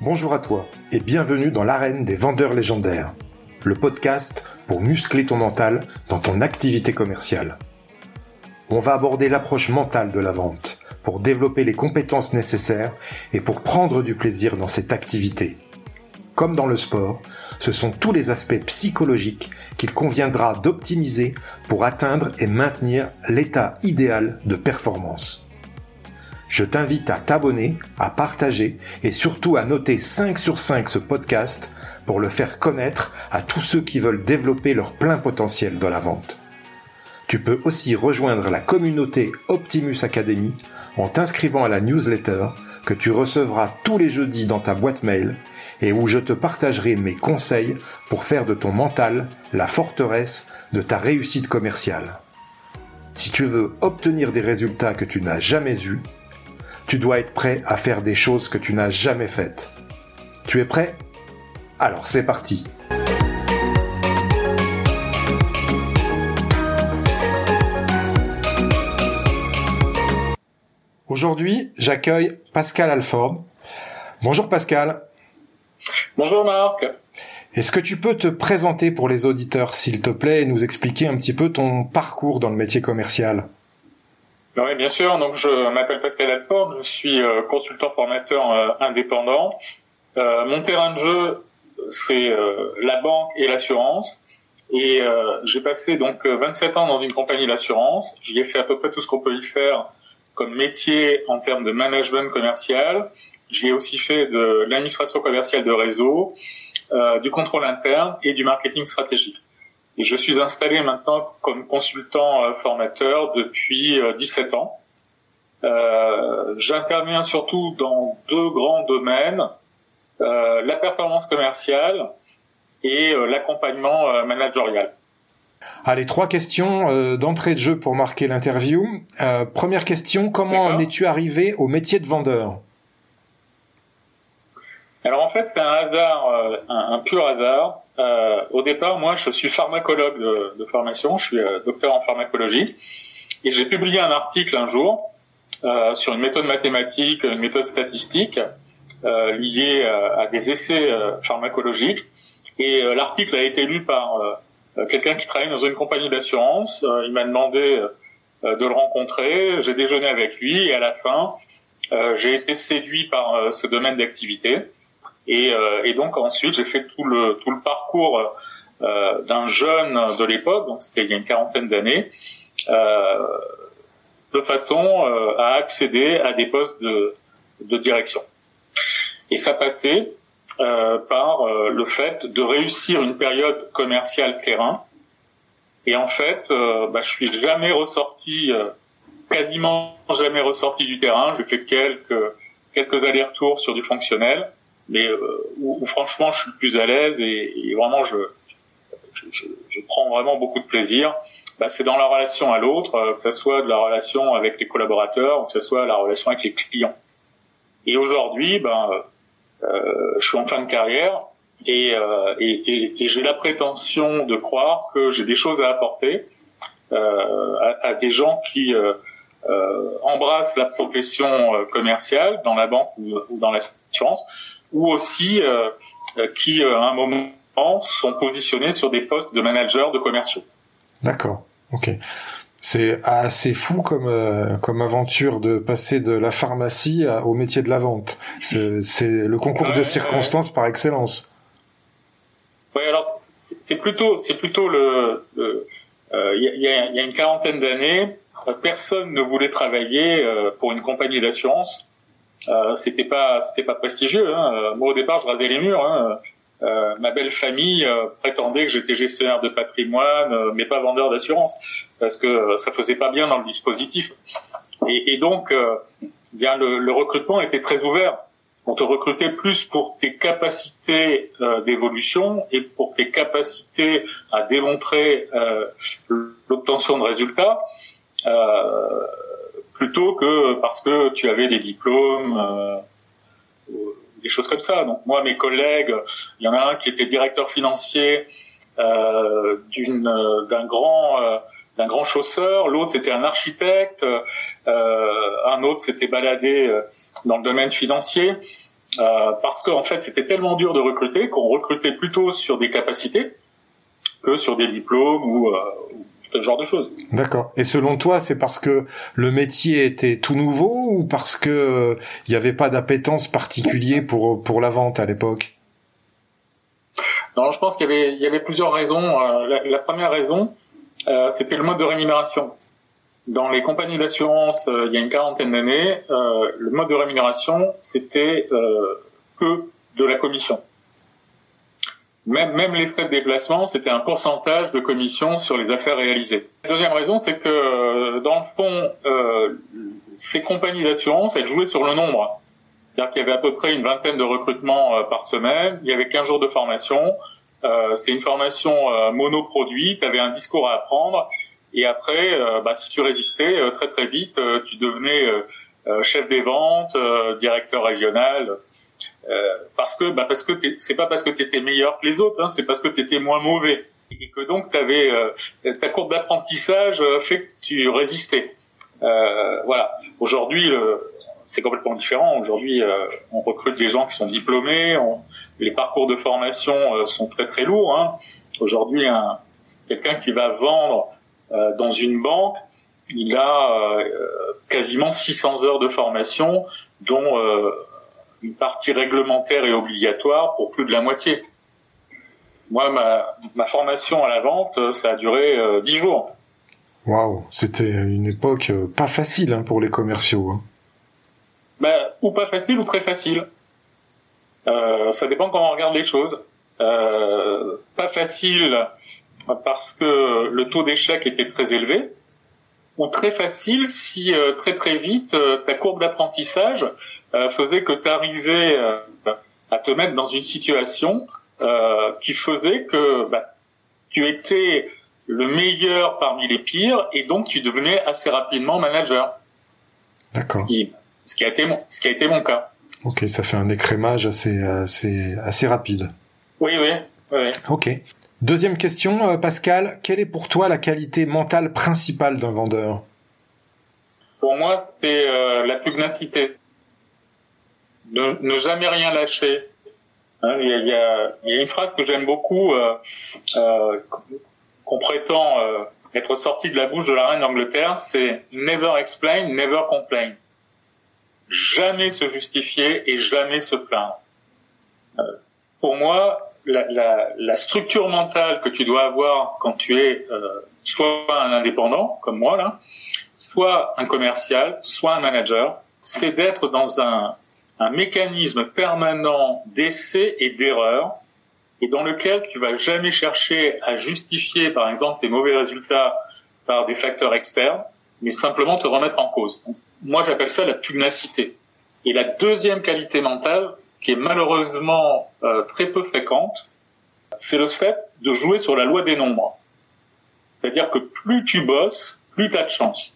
Bonjour à toi et bienvenue dans l'arène des vendeurs légendaires, le podcast pour muscler ton mental dans ton activité commerciale. On va aborder l'approche mentale de la vente pour développer les compétences nécessaires et pour prendre du plaisir dans cette activité. Comme dans le sport, ce sont tous les aspects psychologiques qu'il conviendra d'optimiser pour atteindre et maintenir l'état idéal de performance. Je t'invite à t'abonner, à partager et surtout à noter 5 sur 5 ce podcast pour le faire connaître à tous ceux qui veulent développer leur plein potentiel dans la vente. Tu peux aussi rejoindre la communauté Optimus Academy en t'inscrivant à la newsletter que tu recevras tous les jeudis dans ta boîte mail et où je te partagerai mes conseils pour faire de ton mental la forteresse de ta réussite commerciale. Si tu veux obtenir des résultats que tu n'as jamais eus, tu dois être prêt à faire des choses que tu n'as jamais faites. Tu es prêt? Alors c'est parti Aujourd'hui, j'accueille Pascal Alford. Bonjour Pascal. Bonjour Marc. Est-ce que tu peux te présenter pour les auditeurs, s'il te plaît, et nous expliquer un petit peu ton parcours dans le métier commercial? Oui, bien sûr. Donc, je m'appelle Pascal Alford, je suis euh, consultant formateur euh, indépendant. Euh, mon terrain de jeu, c'est la banque et l'assurance. Et j'ai passé donc 27 ans dans une compagnie d'assurance. J'y ai fait à peu près tout ce qu'on peut y faire comme métier en termes de management commercial. J'y ai aussi fait de l'administration commerciale de réseau, du contrôle interne et du marketing stratégique. Et je suis installé maintenant comme consultant euh, formateur depuis 17 euh, ans. Euh, J'interviens surtout dans deux grands domaines, euh, la performance commerciale et l'accompagnement managérial. Allez, trois questions d'entrée de jeu pour marquer l'interview. première question, comment en es-tu arrivé au métier de vendeur? Alors en fait, c'est un hasard, un, un, pur hasard. Euh, au départ, moi, je suis pharmacologue de, formation, je suis euh, docteur en pharmacologie, et j'ai publié un article un jour euh, sur une méthode mathématique, une méthode statistique euh, liée à des essais pharmacologiques. Et l'article a été lu par quelqu'un qui travaille dans une compagnie d'assurance. il m'a demandé de le rencontrer. J'ai déjeuné avec lui et à la fin, j'ai été séduit par ce domaine d'activité. Et, euh, et donc ensuite, j'ai fait tout le tout le parcours euh, d'un jeune de l'époque, donc c'était il y a une quarantaine d'années, euh, de façon à accéder à des postes de, de direction. Et ça passait euh, par le fait de réussir une période commerciale terrain. Et en fait, euh, bah, je suis jamais ressorti, quasiment jamais ressorti du terrain. J'ai fait quelques quelques allers-retours sur du fonctionnel mais euh, où, franchement je suis le plus à l'aise et, et vraiment je, je, je, prends vraiment beaucoup de plaisir. Bah, c'est dans la relation à l'autre, euh, que ce soit de la relation avec les collaborateurs ou que ce soit la relation avec les clients. Et aujourd'hui, ben, euh, je suis en fin de carrière et, euh, et, et j'ai la prétention de croire que j'ai des choses à apporter euh, à, à, des gens qui euh, embrassent la profession commerciale dans la banque ou, ou dans l'assurance ou aussi euh, euh, qui, euh, à un moment, sont positionnés sur des postes de managers de commerciaux. D'accord, ok. C'est assez fou comme comme aventure de passer de la pharmacie au métier de la vente. C'est le concours de circonstances par excellence. Oui, alors c'est plutôt c'est plutôt le il y, a, y, a, une quarantaine d'années, personne ne voulait travailler pour une compagnie d'assurance euh, c'était pas c'était pas prestigieux. Hein. Euh, moi au départ je rasais les murs. Hein. Euh, ma belle famille euh, prétendait que j'étais gestionnaire de patrimoine, mais pas vendeur d'assurance, parce que ça faisait pas bien dans le dispositif. Et, et donc, bien le, le, recrutement était très ouvert. On te recrutait plus pour tes capacités d'évolution et pour tes capacités à démontrer l'obtention de résultats. Euh, plutôt que parce que tu avais des diplômes, euh, des choses comme ça. Donc moi, mes collègues, il y en a un qui était directeur financier d'une d'un grand d'un grand chausseur, l'autre c'était un architecte, un autre s'était baladé dans le domaine financier. Euh, parce qu'en fait c'était tellement dur de recruter qu'on recrutait plutôt sur des capacités que sur des diplômes ou, euh, ce genre de choses. D'accord. Et selon toi, c'est parce que le métier était tout nouveau ou parce que il n'y avait pas d'appétence particulière pour pour la vente à l'époque? Non, je pense qu'il y avait il y avait plusieurs raisons. Euh, la, la, première raison, euh, c'était le mode de rémunération. Dans les compagnies d'assurance, euh, il y a une quarantaine d'années, euh, le mode de rémunération, c'était euh, que de la commission. Même, même les frais de déplacement, c'était un pourcentage de commission sur les affaires réalisées. La deuxième raison, c'est que dans le fond, ces compagnies d'assurance, elles jouaient sur le nombre. C'est-à-dire qu'il y avait à peu près une vingtaine de recrutements par semaine, il y avait 15 jours de formation, c'est une formation monoproduit, tu avais un discours à apprendre, et après, euh, bah, si tu résistais euh, très très vite, euh, tu devenais chef des ventes, directeur régional. Parce que bah, parce que c'est pas parce que tu étais meilleur que les autres, hein, c'est parce que tu étais moins mauvais et que donc t'avais ta courbe d'apprentissage fait que tu résistais. voilà. Aujourd'hui, c'est complètement différent. Aujourd'hui, on recrute des gens qui sont diplômés. les parcours de formation sont très très lourds. Hein. Aujourd'hui, un, quelqu'un qui va vendre euh, dans une banque, il a euh, quasiment 600 heures de formation, dont euh, une partie réglementaire et obligatoire pour plus de la moitié. Moi, ma, ma formation à la vente, ça a duré 10 jours. Waouh, c'était une époque pas facile hein, pour les commerciaux. Hein. Ben, ou pas facile ou très facile. Euh, ça dépend comment on regarde les choses. Euh, pas facile parce que le taux d'échec était très élevé, ou très facile si euh, très très vite euh, ta courbe d'apprentissage euh, faisait que tu arrivais à te mettre dans une situation qui faisait que bah, tu étais le meilleur parmi les pires et donc tu devenais assez rapidement manager. D'accord. Ce, qui a été mon, ce qui a été mon cas. Ok, ça fait un écrémage assez assez assez rapide. Oui, oui, oui. Ok. Deuxième question, euh, Pascal, quelle est pour toi la qualité mentale principale d'un vendeur? Pour moi, c'est euh, la pugnacité. Ne, ne, jamais rien lâcher. Hein, il, y a, y a, une phrase que j'aime beaucoup, euh, euh qu'on prétend être sortie de la bouche de la reine d'Angleterre, c'est never explain, never complain. Jamais se justifier et jamais se plaindre. pour moi, la, la, structure mentale que tu dois avoir quand tu es euh, soit un indépendant comme moi là, soit un commercial, soit un manager, c'est d'être dans un, un mécanisme permanent d'essai et d'erreur et dans lequel tu vas jamais chercher à justifier par exemple tes mauvais résultats par des facteurs externes, mais simplement te remettre en cause. moi j'appelle ça la pugnacité. Et la deuxième qualité mentale, qui est malheureusement euh, très peu fréquente, c'est le fait de jouer sur la loi des nombres. C'est-à-dire que plus tu bosses, plus tu as de chance.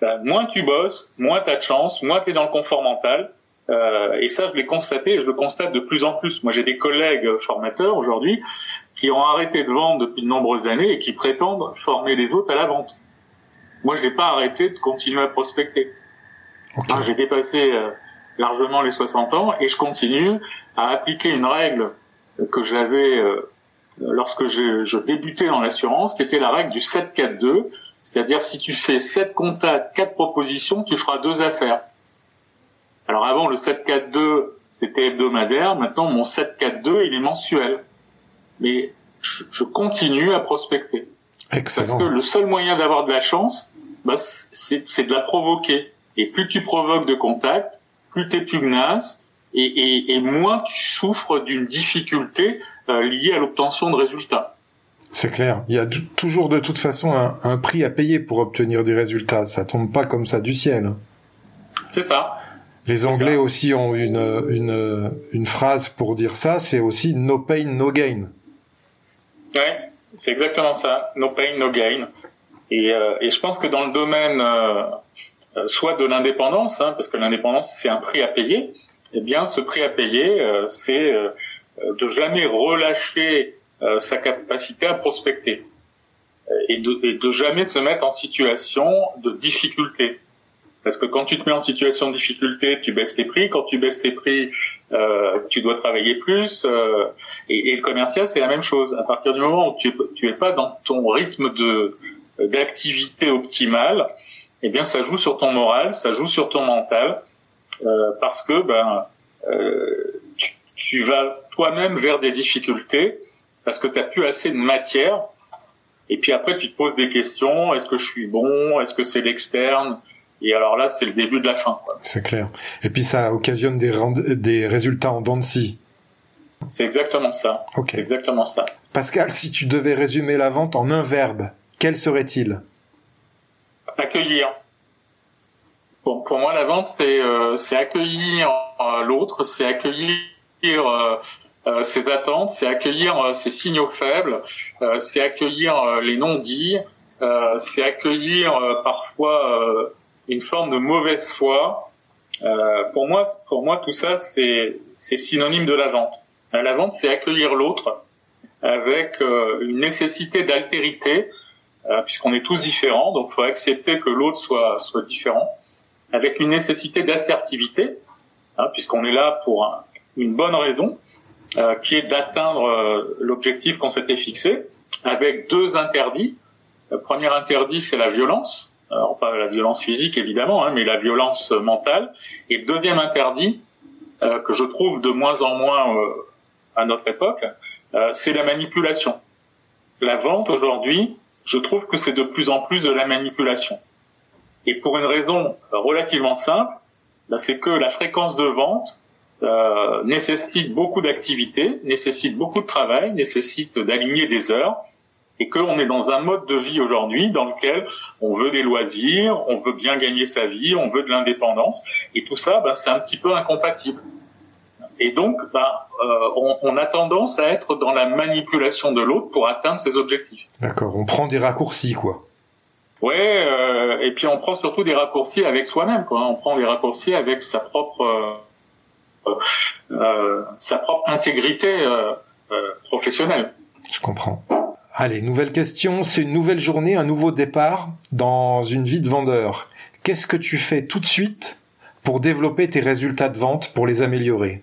Ben, moins tu bosses, moins tu as de chance, moins tu es dans le confort mental. Euh, et ça, je l'ai constaté et je le constate de plus en plus. Moi, j'ai des collègues formateurs aujourd'hui qui ont arrêté de vendre depuis de nombreuses années et qui prétendent former les autres à la vente. Moi, je n'ai pas arrêté de continuer à prospecter. J'ai dépassé euh, largement les 60 ans et je continue à appliquer une règle que j'avais euh, lorsque je, je, débutais dans l'assurance, qui était la règle du 7-4-2, c'est-à-dire si tu fais 7 contacts, 4 propositions, tu feras 2 affaires. Alors avant, le 7-4-2, c'était hebdomadaire, maintenant mon 7-4-2, il est mensuel. Mais je, je continue à prospecter. Excellent. Parce que le seul moyen d'avoir de la chance, bah, c'est de la provoquer. Et plus tu provoques de contacts, plus tu es pugnace et, et, et, moins tu souffres d'une difficulté euh, liée à l'obtention de résultats. C'est clair. Il y a toujours de toute façon un, un, prix à payer pour obtenir des résultats. Ça tombe pas comme ça du ciel. C'est ça. Les Anglais aussi ont une, une, une phrase pour dire ça, c'est aussi no pain, no gain. Ouais, c'est exactement ça. No pain, no gain. Et, euh, et je pense que dans le domaine euh, euh, soit de l'indépendance, hein, parce que l'indépendance c'est un prix à payer, eh bien ce prix à payer, euh, c'est de jamais relâcher sa capacité à prospecter et de, et de jamais se mettre en situation de difficulté. Parce que quand tu te mets en situation de difficulté, tu baisses tes prix. Quand tu baisses tes prix, euh, tu dois travailler plus. Euh, et, et, le commercial, c'est la même chose. À partir du moment où tu, tu es pas dans ton rythme de d'activité optimale, eh bien, ça joue sur ton moral, ça joue sur ton mental, euh, parce que ben euh, tu, tu vas toi-même vers des difficultés parce que tu n'as plus assez de matière. Et puis après, tu te poses des questions. Est-ce que je suis bon? Est-ce que c'est l'externe? Et alors là, c'est le début de la fin. C'est clair. Et puis ça occasionne des, des résultats en dents de scie. C'est exactement ça. Ok. Exactement ça. Pascal, si tu devais résumer la vente en un verbe, quel serait-il? Accueillir. Bon, pour moi, la vente, c'est euh, accueillir euh, l'autre, c'est accueillir euh, euh, ses attentes, c'est accueillir euh, ses signaux faibles, c'est accueillir les non-dits, c'est accueillir parfois une forme de mauvaise foi. Euh, pour moi, pour moi, tout ça, c'est synonyme de la vente. Euh, la vente, c'est accueillir l'autre avec euh, une nécessité d'altérité, euh, puisqu'on est tous différents, donc il faut accepter que l'autre soit soit différent, avec une nécessité d'assertivité, hein, puisqu'on est là pour une bonne raison, qui est d'atteindre l'objectif qu'on s'était fixé, avec deux interdits. Le premier interdit, c'est la violence alors pas la violence physique évidemment, hein, mais la violence mentale. Et le deuxième interdit, euh, que je trouve de moins en moins euh, à notre époque, euh, c'est la manipulation. La vente aujourd'hui, je trouve que c'est de plus en plus de la manipulation. Et pour une raison relativement simple, ben, c'est que la fréquence de vente nécessite beaucoup d'activité, nécessite beaucoup de travail, nécessite d'aligner des heures, et qu'on est dans un mode de vie aujourd'hui dans lequel on veut des loisirs, on veut bien gagner sa vie, on veut de l'indépendance, et tout ça, bah, c'est un petit peu incompatible. Et donc, euh, on, a tendance à être dans la manipulation de l'autre pour atteindre ses objectifs. D'accord, on prend des raccourcis, quoi. Ouais, euh, et puis on prend surtout des raccourcis avec soi-même, quoi. On prend des raccourcis avec sa propre, euh, sa propre intégrité professionnelle. Je comprends. Allez, nouvelle question. C'est une nouvelle journée, un nouveau départ dans une vie de vendeur. Qu'est-ce que tu fais tout de suite pour développer tes résultats de vente, pour les améliorer?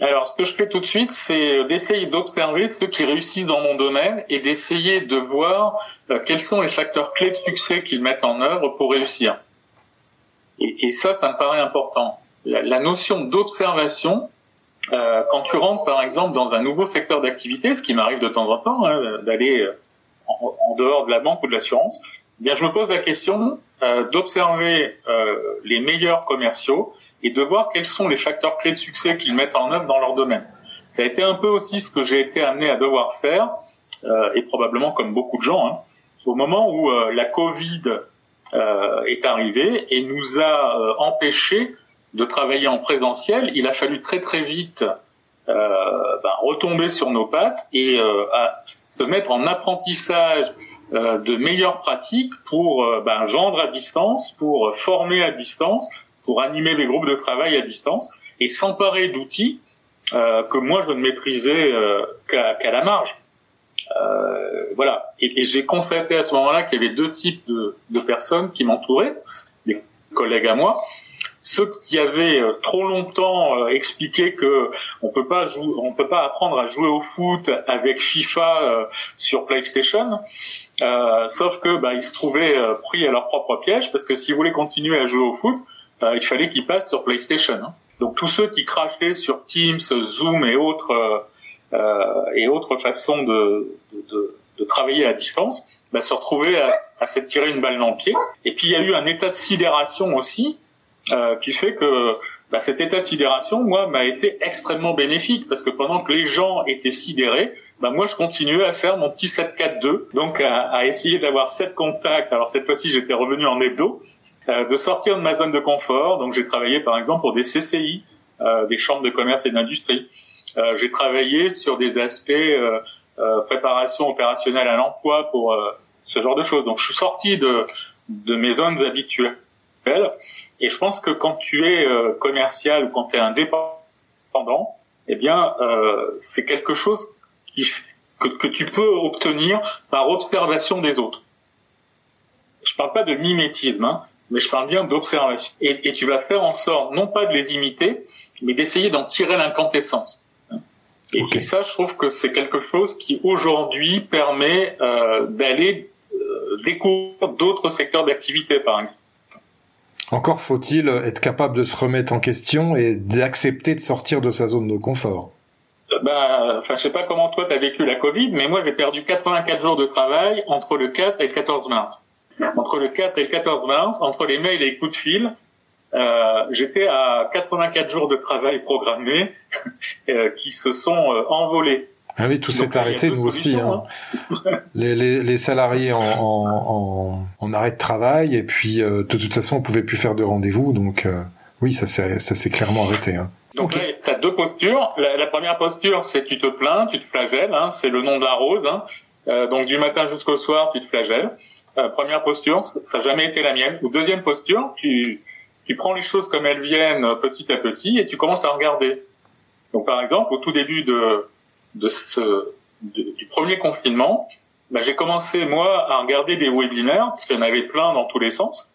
Alors, ce que je fais tout de suite, c'est d'essayer d'observer ceux qui réussissent dans mon domaine et d'essayer de voir euh, quels sont les facteurs clés de succès qu'ils mettent en œuvre pour réussir. Et, ça, ça me paraît important. la notion d'observation, euh, quand tu rentres par exemple dans un nouveau secteur d'activité, ce qui m'arrive de temps en temps, hein, d'aller euh, en, dehors de la banque ou de l'assurance, eh bien je me pose la question euh, d'observer euh, les meilleurs commerciaux et de voir quels sont les facteurs clés de succès qu'ils mettent en œuvre dans leur domaine. Ça a été un peu aussi ce que j'ai été amené à devoir faire, et probablement comme beaucoup de gens, hein, au moment où la Covid est arrivée et nous a empêché de travailler en présentiel, il a fallu très très vite euh, ben, retomber sur nos pattes et euh, se mettre en apprentissage euh, de meilleures pratiques pour ben, vendre à distance, pour former à distance, pour animer les groupes de travail à distance et s'emparer d'outils euh, que moi je ne maîtrisais qu'à la marge. voilà. Et, et j'ai constaté à ce moment-là qu'il y avait deux types de, de personnes qui m'entouraient, des collègues à moi, ceux qui avaient euh, trop longtemps euh, expliqué que on peut pas jouer, on peut pas apprendre à jouer au foot avec FIFA euh, sur PlayStation, sauf que bah, ils se trouvaient pris à leur propre piège parce que s'ils voulaient continuer à jouer au foot, il fallait qu'ils passent sur PlayStation. Hein. Donc tous ceux qui crachaient sur Teams, Zoom et autres et autres façons de, de, de, travailler à distance, bah, se retrouvaient à, à s'être tiré une balle dans le pied. Et puis il y a eu un état de sidération aussi euh, qui fait que bah, cet état de sidération, moi, m'a été extrêmement bénéfique parce que pendant que les gens étaient sidérés, bah, moi, je continuais à faire mon petit 7-4-2, donc à, à essayer d'avoir sept contacts. Alors cette fois-ci, j'étais revenu en hebdo, euh, de sortir de ma zone de confort. Donc j'ai travaillé, par exemple, pour des CCI, euh, des chambres de commerce et d'industrie. Euh, j'ai travaillé sur des aspects euh, préparation opérationnelle à l'emploi pour ce genre de choses. Donc je suis sorti de, de mes zones habituelles et je pense que quand tu es euh, commercial ou quand tu es indépendant, eh bien, euh, c'est quelque chose que, que tu peux obtenir par observation des autres. Je parle pas de mimétisme, hein, mais je parle bien d'observation. Et, et, tu vas faire en sorte, non pas de les imiter, mais d'essayer d'en tirer l'incantessence. Et, ça, je trouve que c'est quelque chose qui aujourd'hui permet euh, d'aller euh, découvrir d'autres secteurs d'activité, par exemple. Encore faut-il être capable de se remettre en question et d'accepter de sortir de sa zone de confort. Ben, enfin, je sais pas comment toi t'as vécu la Covid, mais moi j'ai perdu 84 jours de travail entre le 4 et le 14 mars. Entre le 4 et le 14 mars, entre les mails et les coups de fil, euh, j'étais à 84 jours de travail programmés euh, qui se sont euh, envolés. Ah oui, tout s'est arrêté, nous aussi. Hein. hein. les, les, les, salariés en, en, en, arrêt de travail, et puis de toute façon, on pouvait plus faire de rendez-vous, donc oui, ça s'est clairement arrêté. Hein. Donc là, tu as deux postures. La, la première posture, c'est tu te plains, tu te flagelles, hein, c'est le nom de la rose. Hein. Euh, donc du matin jusqu'au soir, tu te flagelles. Euh, première posture, ça n'a jamais été la mienne. Ou deuxième posture, tu, tu prends les choses comme elles viennent petit à petit et tu commences à regarder. Donc par exemple, au tout début de, de ce, du premier confinement, bah, j'ai commencé moi à regarder des webinaires parce qu'il y en avait plein dans tous les sens.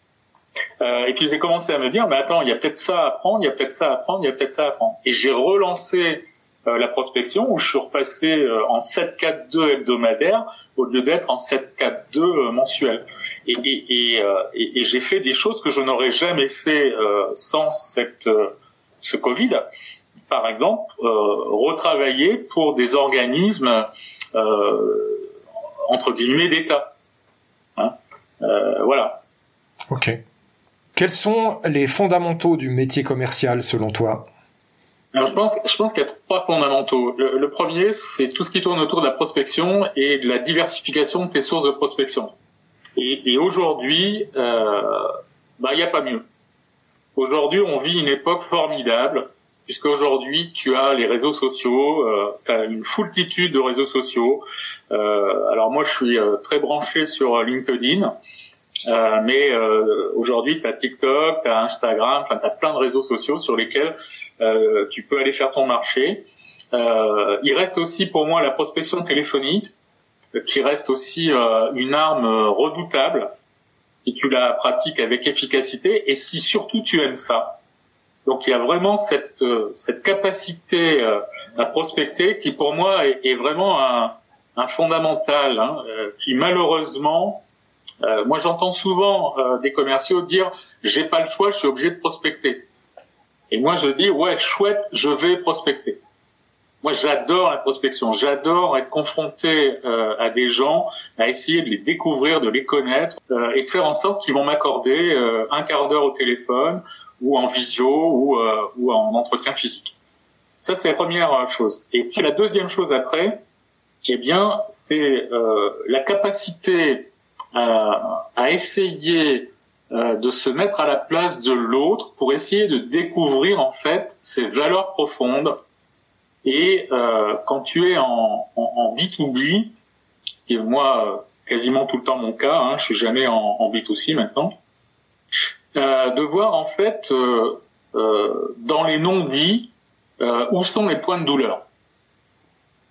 Euh, et puis j'ai commencé à me dire, mais attends, il y a peut-être ça à apprendre, il y a peut-être ça à apprendre, il y a peut-être ça à apprendre. Et j'ai relancé euh, la prospection où je suis repassé euh, en 7-4-2 hebdomadaire au lieu d'être en 7-4-2 euh, mensuel. Et, et, et, euh, et j'ai fait des choses que je n'aurais jamais fait sans cette, ce Covid. Par exemple, retravailler pour des organismes entre guillemets d'État. Hein voilà. Ok. Quels sont les fondamentaux du métier commercial selon toi? Alors, je pense, je pense qu'il y a trois fondamentaux. Le, premier, c'est tout ce qui tourne autour de la prospection et de la diversification de tes sources de prospection. Et, et aujourd'hui, euh, bah, il n'y a pas mieux. Aujourd'hui, on vit une époque formidable, puisque aujourd'hui, tu as les réseaux sociaux, euh, tu as une foultitude de réseaux sociaux. Euh, alors moi, je suis euh, très branché sur LinkedIn. Euh, mais euh, aujourd'hui, tu as TikTok, tu as Instagram, enfin, tu as plein de réseaux sociaux sur lesquels euh, tu peux aller faire ton marché. Euh, il reste aussi pour moi la prospection téléphonique, qui reste aussi une arme redoutable si tu la pratiques avec efficacité et si surtout tu aimes ça. Donc il y a vraiment cette, cette capacité à prospecter qui pour moi est, vraiment un, un fondamental, hein, qui malheureusement euh, moi, j'entends souvent euh, des commerciaux dire j'ai pas le choix, je suis obligé de prospecter. Et moi, je dis ouais, chouette, je vais prospecter. Moi, j'adore la prospection, j'adore être confronté euh, à des gens, à essayer de les découvrir, de les connaître et de faire en sorte qu'ils vont m'accorder un quart d'heure au téléphone ou en visio ou, ou en entretien physique. Ça, c'est la première chose. Et puis la deuxième chose après, eh bien, c'est la capacité à, essayer euh, de se mettre à la place de l'autre pour essayer de découvrir en fait ses valeurs profondes. Et euh, quand tu es en, en, B2B, ce qui est moi quasiment tout le temps mon cas, hein, je suis jamais en, en B2C maintenant, euh, de voir en fait euh, euh dans les non-dits euh, où sont les points de douleur.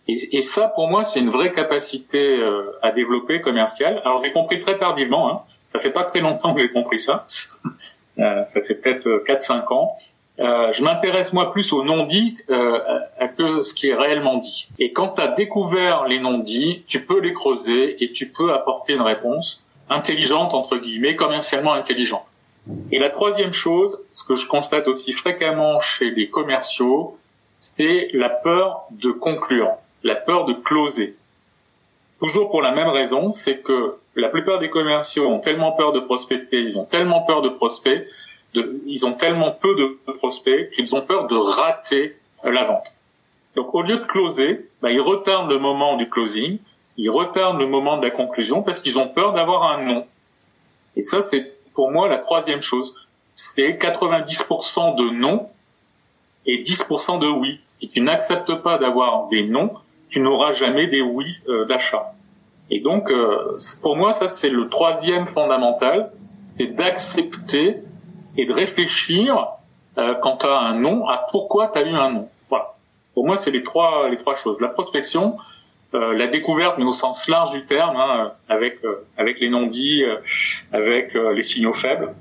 Et, et, ça, pour moi, c'est une vraie capacité euh, à développer commerciale. Alors, j'ai compris très tardivement. Hein. Ça fait pas très longtemps que j'ai compris ça. euh, ça fait peut-être 4-5 euh, ans. Euh, je m'intéresse moi plus aux non-dits euh, que ce qui est réellement dit. Et quand tu as découvert les non-dits, tu peux les creuser et tu peux apporter une réponse intelligente entre guillemets, commercialement intelligente. Et la troisième chose, ce que je constate aussi fréquemment chez les commerciaux, c'est la peur de conclure la peur de closer. Toujours pour la même raison, c'est que la plupart des commerciaux ont tellement peur de prospecter, ils ont tellement peur de prospects, ils ont tellement peu de prospects qu'ils ont peur de rater la vente. Donc au lieu de closer, bah, ils retardent le moment du closing, ils retardent le moment de la conclusion parce qu'ils ont peur d'avoir un non. Et ça, c'est pour moi la troisième chose. C'est 90% de non et 10% de oui. Si tu n'acceptes pas d'avoir des non, tu n'auras jamais des oui euh, d'achat. Et donc, euh, pour moi, ça c'est le troisième fondamental, c'est d'accepter et de réfléchir euh, quand tu as un non à pourquoi tu as eu un non. Voilà. Pour moi, c'est les trois les trois choses. La prospection, la découverte, mais au sens large du terme, hein, avec avec les non-dits, avec les signaux faibles.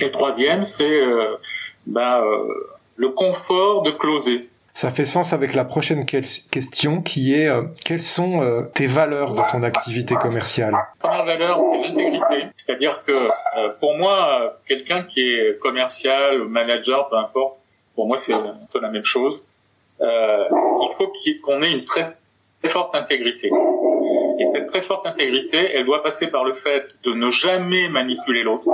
Et le troisième, c'est ben, le confort de closer. Ça fait sens avec la prochaine question qui est euh, quelles sont euh, tes valeurs dans ton activité commerciale? Première valeur, c'est l'intégrité. C'est-à-dire que euh, pour moi, quelqu'un qui est commercial, manager, peu importe, pour moi c'est un peu la même chose. il faut qu'on ait une très, très forte intégrité. Et cette très forte intégrité, elle doit passer par le fait de ne jamais manipuler l'autre.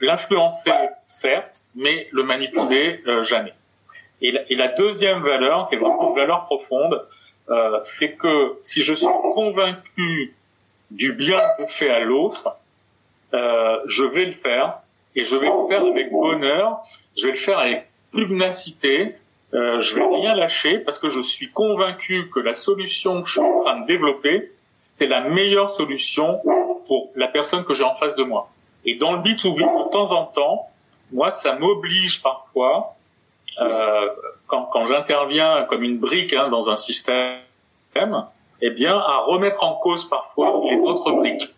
L'influencer, certes, mais le manipuler jamais. Et la, et la, deuxième valeur, qui est vraiment une valeur profonde, euh, c'est que si je suis convaincu du bien que je fais à l'autre, euh, je vais le faire et je vais le faire avec bonheur, je vais le faire avec pugnacité, euh, je vais rien lâcher parce que je suis convaincu que la solution que je suis en train de développer, c'est la meilleure solution pour la personne que j'ai en face de moi. Et dans le B2B, de temps en temps, moi, ça m'oblige parfois euh, quand, quand j'interviens comme une brique hein, dans un système, eh bien, à remettre en cause parfois les autres briques.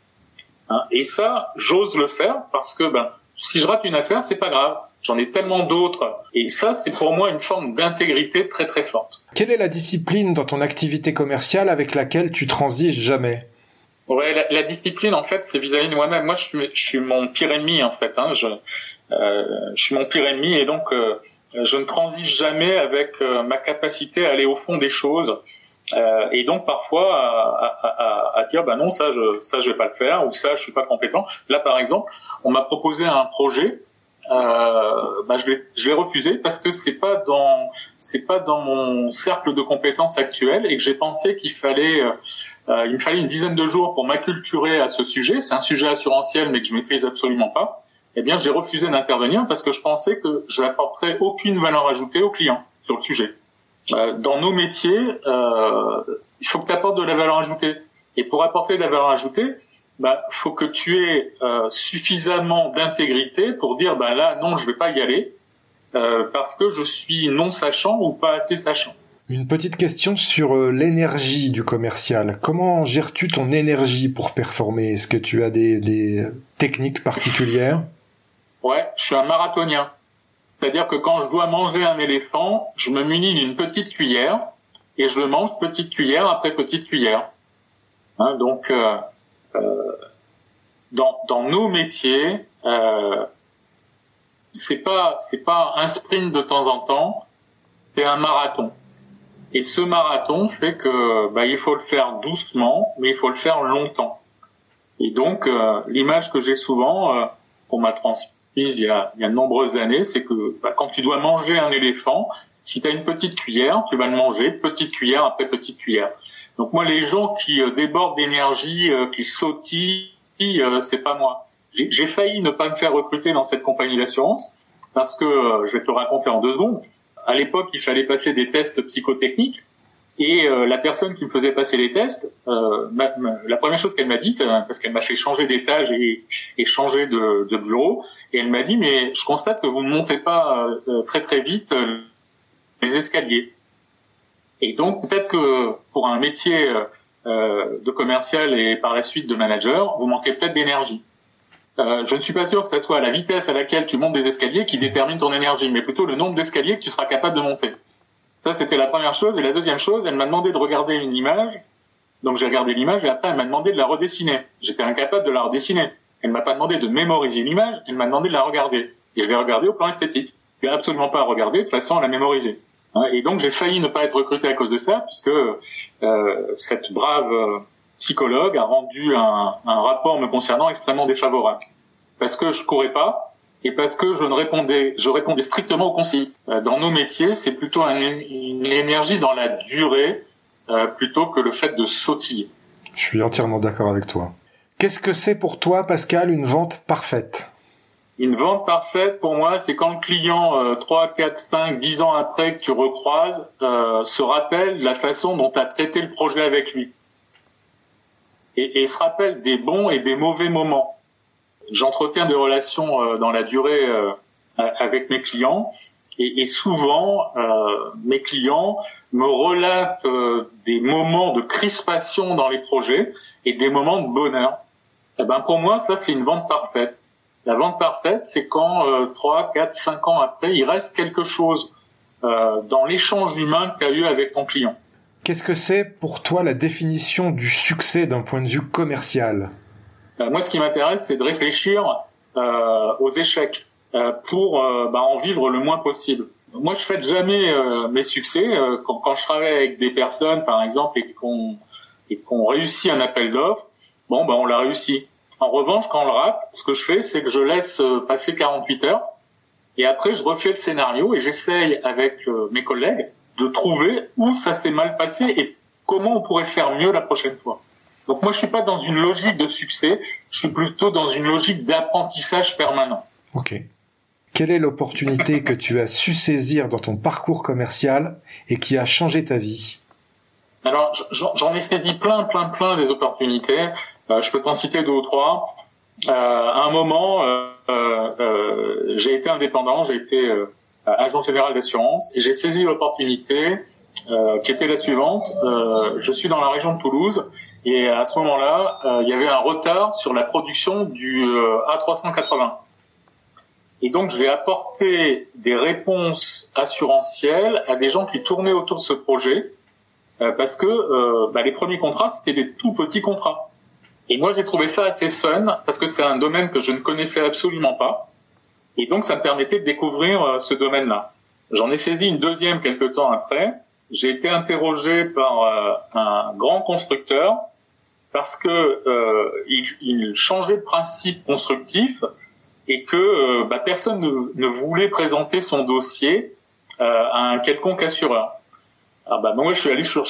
Hein. Et ça, j'ose le faire parce que ben, si je rate une affaire, c'est pas grave. J'en ai tellement d'autres. Et ça, c'est pour moi une forme d'intégrité très très forte. Quelle est la discipline dans ton activité commerciale avec laquelle tu transiges jamais? Ouais, la, la, discipline, en fait, c'est vis-à-vis de moi-même. Moi, je suis, je suis, mon pire ennemi, en fait. Hein. Je, euh, je suis mon pire ennemi, et donc euh, je ne transige jamais avec euh, ma capacité à aller au fond des choses. Euh, et donc parfois à, à, à, dire bah non ça je ça je vais pas le faire ou ça je suis pas compétent. Là par exemple on m'a proposé un projet, euh, bah, je vais je vais refuser parce que c'est pas dans c'est pas dans mon cercle de compétences actuel et que j'ai pensé qu'il fallait euh, il me fallait une dizaine de jours pour m'acculturer à ce sujet. C'est un sujet assurantiel mais que je maîtrise absolument pas eh bien, j'ai refusé d'intervenir parce que je pensais que je n'apporterais aucune valeur ajoutée aux clients sur le sujet. Euh, dans nos métiers, euh, il faut que tu apportes de la valeur ajoutée. Et pour apporter de la valeur ajoutée, bah, faut que tu aies euh, suffisamment d'intégrité pour dire, bah là, non, je vais pas y aller euh, parce que je suis non sachant ou pas assez sachant. Une petite question sur euh, l'énergie du commercial. Comment gères-tu ton énergie pour performer? Est-ce que tu as des, des techniques particulières? Ouais, je suis un marathonien. C'est-à-dire que quand je dois manger un éléphant, je me munis d'une petite cuillère et je le mange petite cuillère après petite cuillère. Hein, donc, euh, dans, dans nos métiers, euh, c'est pas c'est pas un sprint de temps en temps, c'est un marathon. Et ce marathon fait que bah, il faut le faire doucement, mais il faut le faire longtemps. Et donc, euh, l'image que j'ai souvent, euh, qu'on m'a transmise il y a, il y a de nombreuses années, c'est que bah, quand tu dois manger un éléphant, si tu as une petite cuillère, tu vas le manger petite cuillère après petite cuillère. Donc moi, les gens qui euh, débordent d'énergie, euh, qui sautillent, euh, c'est pas moi. J'ai failli ne pas me faire recruter dans cette compagnie d'assurance parce que je vais te raconter en deux secondes. À l'époque, il fallait passer des tests psychotechniques et la personne qui me faisait passer les tests, la première chose qu'elle m'a dit, euh, parce qu'elle m'a fait changer d'étage et, changer de, bureau, et elle m'a dit mais je constate que vous ne montez pas très très vite les escaliers. Et donc peut-être que pour un métier de commercial et par la suite de manager, vous manquez peut-être d'énergie. je ne suis pas sûr que ce soit la vitesse à laquelle tu montes des escaliers qui détermine ton énergie, mais plutôt le nombre d'escaliers que tu seras capable de monter. Ça, c'était la première chose. Et la deuxième chose, elle m'a demandé de regarder une image. Donc j'ai regardé l'image et après elle m'a demandé de la redessiner. J'étais incapable de la redessiner. Elle m'a pas demandé de mémoriser l'image, elle m'a demandé de la regarder. Et je l'ai regardée au plan esthétique. Je l'ai absolument pas à regarder, de toute façon à la mémoriser. Hein, et donc j'ai failli ne pas être recruté à cause de ça, puisque euh, cette brave euh, psychologue a rendu un, rapport me concernant extrêmement défavorable. Parce que je courais pas, et parce que je ne répondais, je répondais strictement aux consignes. Euh, dans nos métiers, c'est plutôt une énergie dans la durée euh, plutôt que le fait de sautiller. Je suis entièrement d'accord avec toi. Qu'est-ce que c'est pour toi, Pascal, une vente parfaite? Une vente parfaite, pour moi, c'est quand le client, euh, 3, 4, 5, 10 ans après que tu recroises, euh, se rappelle la façon dont tu as traité le projet avec lui. Et, se rappelle des bons et des mauvais moments j'entretiens des relations euh, dans la durée euh, avec mes clients Et, souvent, euh, mes clients me relatent des moments de crispation dans les projets et des moments de bonheur. Et eh ben pour moi, ça c'est une vente parfaite. La vente parfaite, c'est quand euh, 3, 4, 5 ans après, il reste quelque chose euh, dans l'échange humain as eu avec ton client. Qu'est-ce que c'est pour toi la définition du succès d'un point de vue commercial? Euh, Moi, ce qui m'intéresse, c'est de réfléchir euh, aux échecs euh, pour euh, bah, en vivre le moins possible. Moi, je fête jamais mes succès quand, quand, je travaille avec des personnes, par exemple, et qu'on réussit un appel d'offres. Bon, bah, on l'a réussi. En revanche, quand on le rate, ce que je fais, c'est que je laisse passer 48 heures et après, je refais le scénario et j'essaye avec mes collègues de trouver où ça s'est mal passé et comment on pourrait faire mieux la prochaine fois. Donc moi, je suis pas dans une logique de succès, je suis plutôt dans une logique d'apprentissage permanent. Ok. Quelle est l'opportunité que tu as su saisir dans ton parcours commercial et qui a changé ta vie? Alors, j'en ai saisi plein, plein, plein des opportunités. Euh, je peux t'en citer deux ou trois. Euh, à un moment, euh, euh j'ai été indépendant, j'ai été euh, agent fédéral d'assurance et j'ai saisi l'opportunité qui était la suivante. je suis dans la région de Toulouse et à ce moment-là, il y avait un retard sur la production du A380. Et donc, je vais apporter des réponses assurantielles à des gens qui tournaient autour de ce projet, euh, parce que euh, bah, les premiers contrats, c'était des tout petits contrats. Et moi, j'ai trouvé ça assez fun, parce que c'est un domaine que je ne connaissais absolument pas. Et donc, ça me permettait de découvrir euh, ce domaine-là. J'en ai saisi une deuxième quelques temps après. J'ai été interrogé par un grand constructeur parce que il, il changeait de principe constructif et que euh, bah, personne ne, voulait présenter son dossier euh, à un quelconque assureur. Alors bah, moi, je suis allé sur le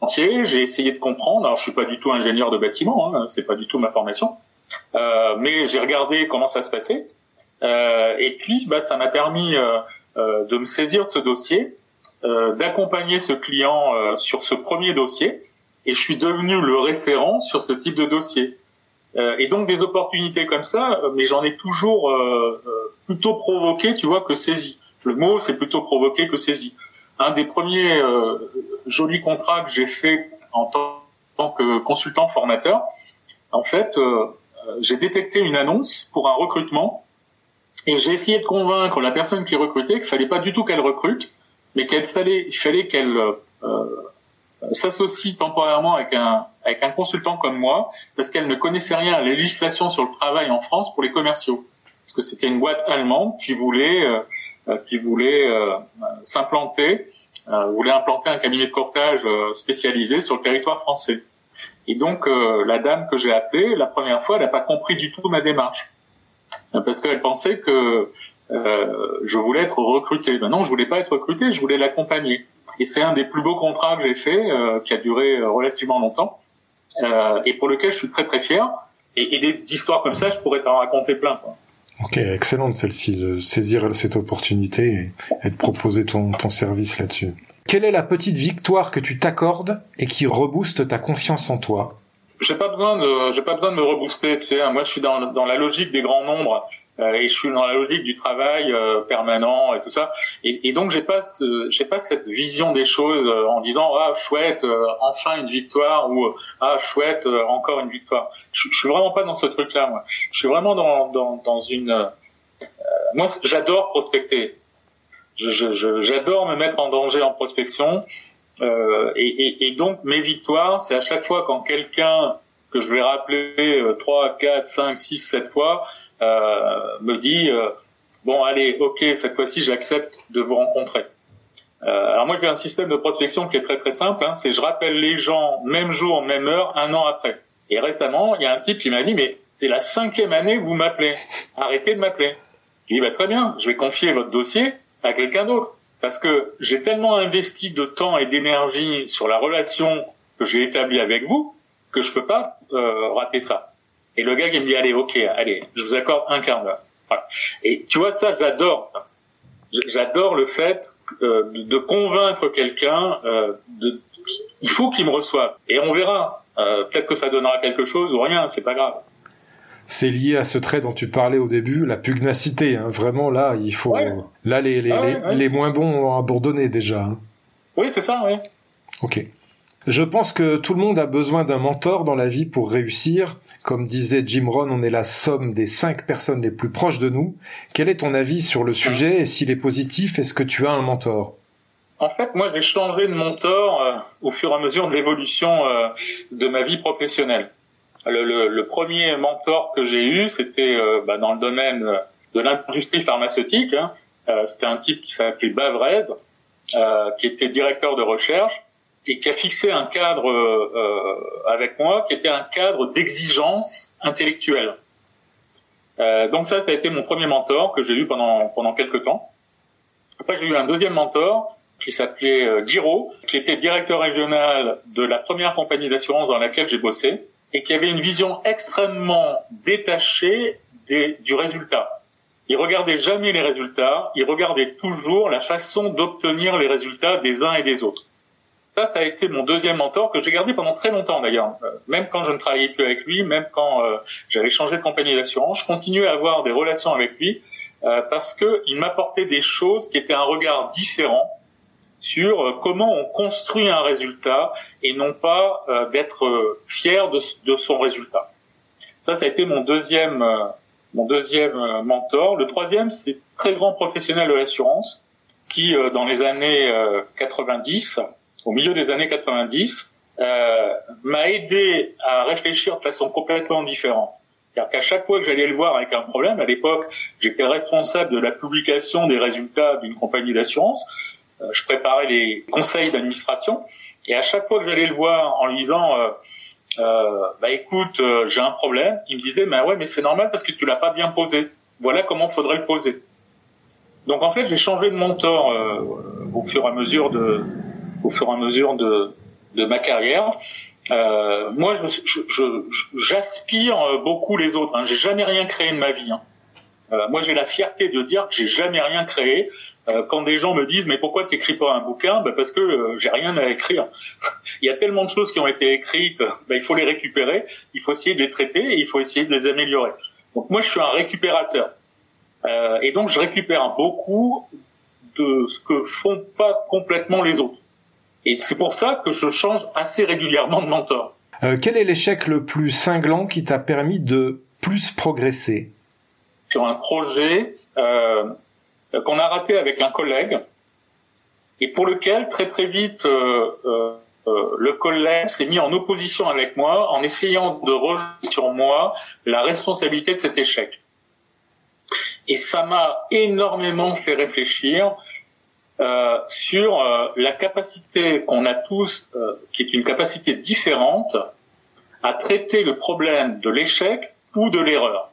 chantier, j'ai essayé de comprendre. Alors, je suis pas du tout ingénieur de bâtiment, hein, c'est pas du tout ma formation, euh, mais j'ai regardé comment ça se passait. Euh, et puis, bah, ça m'a permis euh, euh, de me saisir de ce dossier, d'accompagner ce client sur ce premier dossier, et je suis devenu le référent sur ce type de dossier. Euh, et donc des opportunités comme ça, euh, mais j'en ai toujours euh, plutôt provoqué, tu vois, que saisi. Le mot, c'est plutôt provoqué que saisi. Un des premiers jolis contrats que j'ai fait en tant que consultant formateur, en fait, j'ai détecté une annonce pour un recrutement et j'ai essayé de convaincre la personne qui recrutait qu'il fallait pas du tout qu'elle recrute, mais qu'il fallait, fallait qu'elle s'associe temporairement avec un, avec un consultant comme moi, parce qu'elle ne connaissait rien à la législation sur le travail en France pour les commerciaux. Parce que c'était une boîte allemande qui voulait, euh, euh qui voulait euh, s'implanter, euh, voulait implanter un cabinet de courtage euh, spécialisé sur le territoire français. Et donc, la dame que j'ai appelée, la première fois, elle n'a pas compris du tout ma démarche. Parce qu'elle pensait que je voulais être recruté. Ben non, je voulais pas être recruté, je voulais l'accompagner. Et c'est un des plus beaux contrats que j'ai fait, euh, qui a duré euh, relativement longtemps, euh, et pour lequel je suis très très fier. Et, et des histoires comme ça, je pourrais t'en raconter plein. Quoi. Ok, excellente celle-ci, de saisir cette opportunité et, de proposer ton, ton service là-dessus. Quelle est la petite victoire que tu t'accordes et qui rebooste ta confiance en toi? J'ai pas besoin de, j'ai pas besoin de me rebooster. Tu sais, moi, je suis dans, dans la logique des grands nombres. Euh, et je suis dans la logique du travail euh, permanent et tout ça. Et, et donc j'ai pas j'ai pas cette vision des choses euh, en disant ah chouette enfin une victoire ou ah chouette encore une victoire. Je, suis vraiment pas dans ce truc là moi. Je suis vraiment dans dans, dans une moi j'adore prospecter. J'adore me mettre en danger en prospection. Euh, et, et, donc mes victoires, c'est à chaque fois quand quelqu'un que je vais rappeler trois, quatre, cinq, six, sept fois, euh, me dit euh, bon allez ok cette fois-ci j'accepte de vous rencontrer. Euh, alors moi j'ai un système de prospection qui est très très simple, hein, c'est je rappelle les gens même jour même heure un an après. Et récemment il y a un type qui m'a dit mais c'est la cinquième année que vous m'appelez, arrêtez de m'appeler. Je dis bah très bien, je vais confier votre dossier à quelqu'un d'autre parce que j'ai tellement investi de temps et d'énergie sur la relation que j'ai établie avec vous que je peux pas euh, rater ça. Et le gars qui me dit allez ok allez je vous accorde un quart d'heure. Et tu vois ça j'adore ça. J'adore le fait euh, de convaincre quelqu'un euh, de il faut qu'il me reçoive et on verra. Euh, peut-être que ça donnera quelque chose ou rien, c'est pas grave. c'est lié à ce trait dont tu parlais au début, la pugnacité. Hein. Vraiment, là, il faut. Là, les, les, ah les, moins bons ont abandonné déjà. Hein. Oui, c'est ça, oui. Ok. Je pense que tout le monde a besoin d'un mentor dans la vie pour réussir. Comme disait Jim Rohn, on est la somme des cinq personnes les plus proches de nous. Quel est ton avis sur le sujet et s'il est positif, est-ce que tu as un mentor? En fait, moi, j'ai changé de mentor euh, au fur et à mesure de l'évolution euh, de ma vie professionnelle. Le, premier mentor que j'ai eu, c'était euh, bah, dans le domaine de l'industrie pharmaceutique. Hein. c'était un type qui s'appelait Bavrez, qui était directeur de recherche et qui a fixé un cadre euh, avec moi qui était un cadre d'exigence intellectuelle. Euh, donc ça, ça a été mon premier mentor que j'ai eu pendant pendant quelques temps. Après, j'ai eu un deuxième mentor qui s'appelait euh, Giro, qui était directeur régional de la première compagnie d'assurance dans laquelle j'ai bossé et qui avait une vision extrêmement détachée des, du résultat. Il regardait jamais les résultats, il regardait toujours la façon d'obtenir les résultats des uns et des autres. Ça, ça a été mon deuxième mentor que j'ai gardé pendant très longtemps d'ailleurs. Euh, même quand je ne travaillais plus avec lui, même quand euh, j'avais changé de compagnie d'assurance, je continuais à avoir des relations avec lui euh, parce que il m'apportait des choses qui étaient un regard différent sur comment on construit un résultat et non pas d'être fier de, de, son résultat. Ça, ça a été mon deuxième mon deuxième mentor. Le troisième, c'est très grand professionnel de l'assurance qui, dans les années 90, au milieu des années 90, euh, m'a aidé à réfléchir de façon complètement différente. Car qu'à chaque fois que j'allais le voir avec un problème, à l'époque, j'étais responsable de la publication des résultats d'une compagnie d'assurance. Euh, je préparais les conseils d'administration. Et à chaque fois que j'allais le voir en lui disant, euh, bah écoute, j'ai un problème, il me disait, bah ouais, mais c'est normal parce que tu l'as pas bien posé. Voilà comment faudrait le poser. Donc en fait, j'ai changé de mentor au fur et à mesure de, au fur et à mesure de, ma carrière. Euh, moi, j'aspire je, beaucoup les autres. Hein. J'ai jamais rien créé de ma vie. Hein. Euh, moi, j'ai la fierté de dire que j'ai jamais rien créé. Euh, quand des gens me disent mais pourquoi t'écris pas un bouquin? Bah parce que euh, j'ai rien à écrire. il y a tellement de choses qui ont été écrites, bah, il faut les récupérer, il faut essayer de les traiter et il faut essayer de les améliorer. Donc moi je suis un récupérateur euh, et donc je récupère beaucoup de ce que font pas complètement les autres. Et c'est pour ça que je change assez régulièrement de mentor. Euh, quel est l'échec le plus cinglant qui t'a permis de plus progresser Sur un projet euh, qu'on a raté avec un collègue et pour lequel très très vite euh, euh, euh le collègue s'est mis en opposition avec moi en essayant de rejeter sur moi la responsabilité de cet échec. Et ça m'a énormément fait réfléchir euh, sur euh, la capacité qu'on a tous, euh, qui est une capacité différente, à traiter le problème de l'échec ou de l'erreur.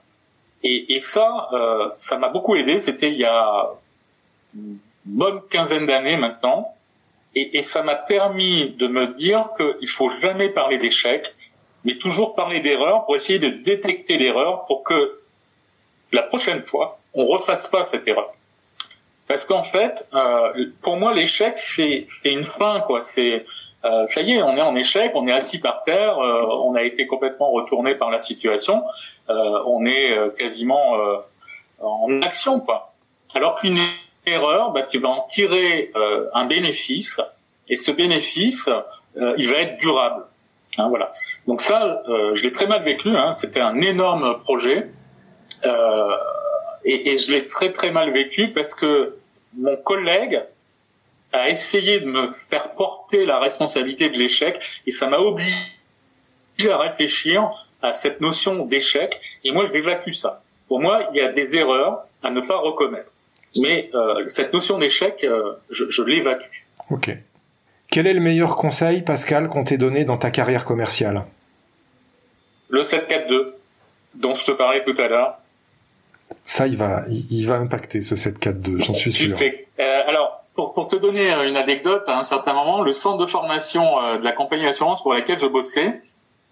Et, ça, ça m'a beaucoup aidé. C'était il y a une bonne quinzaine d'années maintenant, et, et ça m'a permis de me dire qu'il faut jamais parler d'échec, mais toujours parler d'erreur pour essayer de détecter l'erreur pour que la prochaine fois, on refasse pas cette erreur. Parce qu'en fait, euh, pour moi, l'échec, c'est une fin, quoi. C'est euh, ça y est, on est en échec, on est assis par terre, euh, on a été complètement retourné par la situation, on est quasiment en action, quoi. Alors qu'une erreur, bah, tu vas en tirer un bénéfice, et ce bénéfice, il va être durable. Hein, voilà. Donc ça, je l'ai très mal vécu. Hein, C'était un énorme projet. Et, et, je l'ai très très mal vécu parce que mon collègue a essayé de me faire porter la responsabilité de l'échec et ça m'a obligé à réfléchir à cette notion d'échec et moi je évacue ça. Pour moi, il y a des erreurs à ne pas recommettre. Mais euh, cette notion d'échec, euh, je, je l'évacue. Ok. Quel est le meilleur conseil, Pascal, qu'on t'ait donné dans ta carrière commerciale? Le 7-4-2, dont je te parlais tout à l'heure. Ça, il va, il va impacter ce 7-4-2, j'en suis sûr. Euh, alors, pour, pour, te donner une anecdote, à un certain moment, le centre de formation euh, de la compagnie d'assurance pour laquelle je bossais,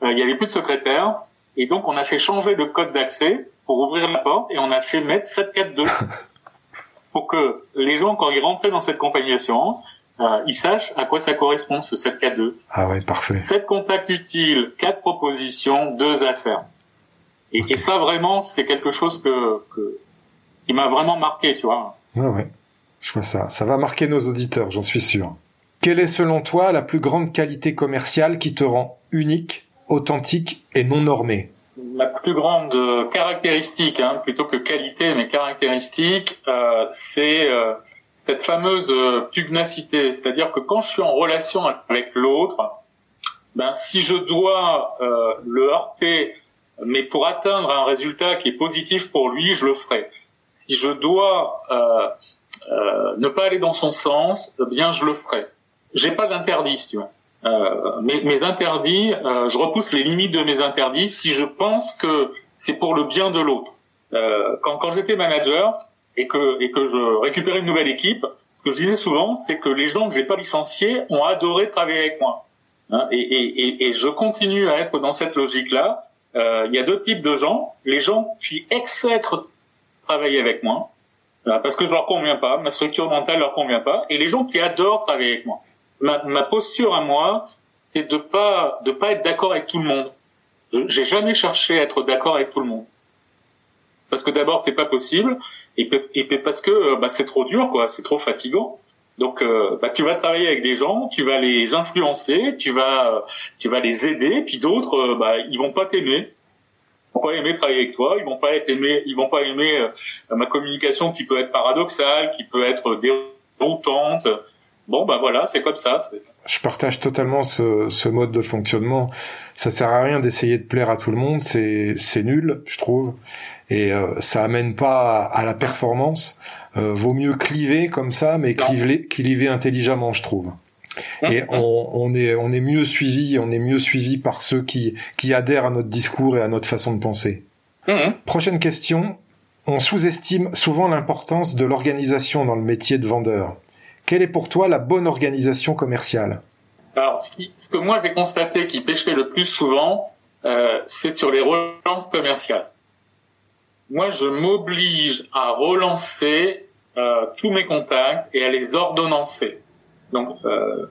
euh, il y avait plus de secrétaire, et donc on a fait changer le code d'accès pour ouvrir la porte, et on a fait mettre 7-4-2 pour que les gens, quand ils rentraient dans cette compagnie d'assurance, euh, ils sachent à quoi ça correspond ce 7-4-2. Ah ouais, parfait. 7 contacts utiles, 4 propositions, 2 affaires. Et, et ça, vraiment, c'est quelque chose que, que qui m'a vraiment marqué, tu vois. Ouais, ouais. Je vois ça. Ça va marquer nos auditeurs, j'en suis sûr. Quelle est selon toi la plus grande qualité commerciale qui te rend unique, authentique et non normée Ma plus grande euh, caractéristique, hein, plutôt que qualité, mais caractéristique, euh, c'est euh, cette fameuse euh, pugnacité. C'est-à-dire que quand je suis en relation avec l'autre, ben, si je dois euh, le heurter, mais pour atteindre un résultat qui est positif pour lui, je le ferai. Si je dois euh, ne pas aller dans son sens, eh bien je le ferai. J'ai pas d'interdit, tu vois. Euh, mes, mes, interdits, euh, je repousse les limites de mes interdits si je pense que c'est pour le bien de l'autre. Euh, quand, quand j'étais manager et que, et que je récupérais une nouvelle équipe, ce que je disais souvent, c'est que les gens que j'ai pas licenciés ont adoré travailler avec moi. Hein, et, et, et, je continue à être dans cette logique-là. Euh, il y a deux types de gens. Les gens qui exècrent travailler avec moi, parce que je leur conviens pas, ma structure mentale leur convient pas, et les gens qui adorent travailler avec moi. Ma, ma posture à moi, c'est de pas de pas être d'accord avec tout le monde. J'ai jamais cherché à être d'accord avec tout le monde, parce que d'abord c'est pas possible, et, et parce que bah, c'est trop dur, quoi, c'est trop fatigant. Donc, euh, bah, tu vas travailler avec des gens, tu vas les influencer, tu vas, tu vas les aider, puis d'autres, euh, bah, ils vont pas t'aimer vont pas aimer travailler avec toi, ils vont pas être aimé, ils vont pas aimer euh, ma communication qui peut être paradoxale, qui peut être déroutante. Bon bah voilà, c'est comme ça. Je partage totalement ce, ce, mode de fonctionnement. Ça sert à rien d'essayer de plaire à tout le monde, c'est nul, je trouve, et euh, ça amène pas à, la performance. Euh, vaut mieux cliver comme ça, mais cliver, cliver intelligemment, je trouve. Et on, on, est, on est mieux suivi, on est mieux suivi par ceux qui, qui adhèrent à notre discours et à notre façon de penser. Mmh. Prochaine question. On sous-estime souvent l'importance de l'organisation dans le métier de vendeur. Quelle est pour toi la bonne organisation commerciale? Alors, ce, qui, ce, que moi j'ai constaté qui pêchait le plus souvent, euh, c'est sur les relances commerciales. Moi, je m'oblige à relancer euh, tous mes contacts et à les ordonnancer. Donc, euh,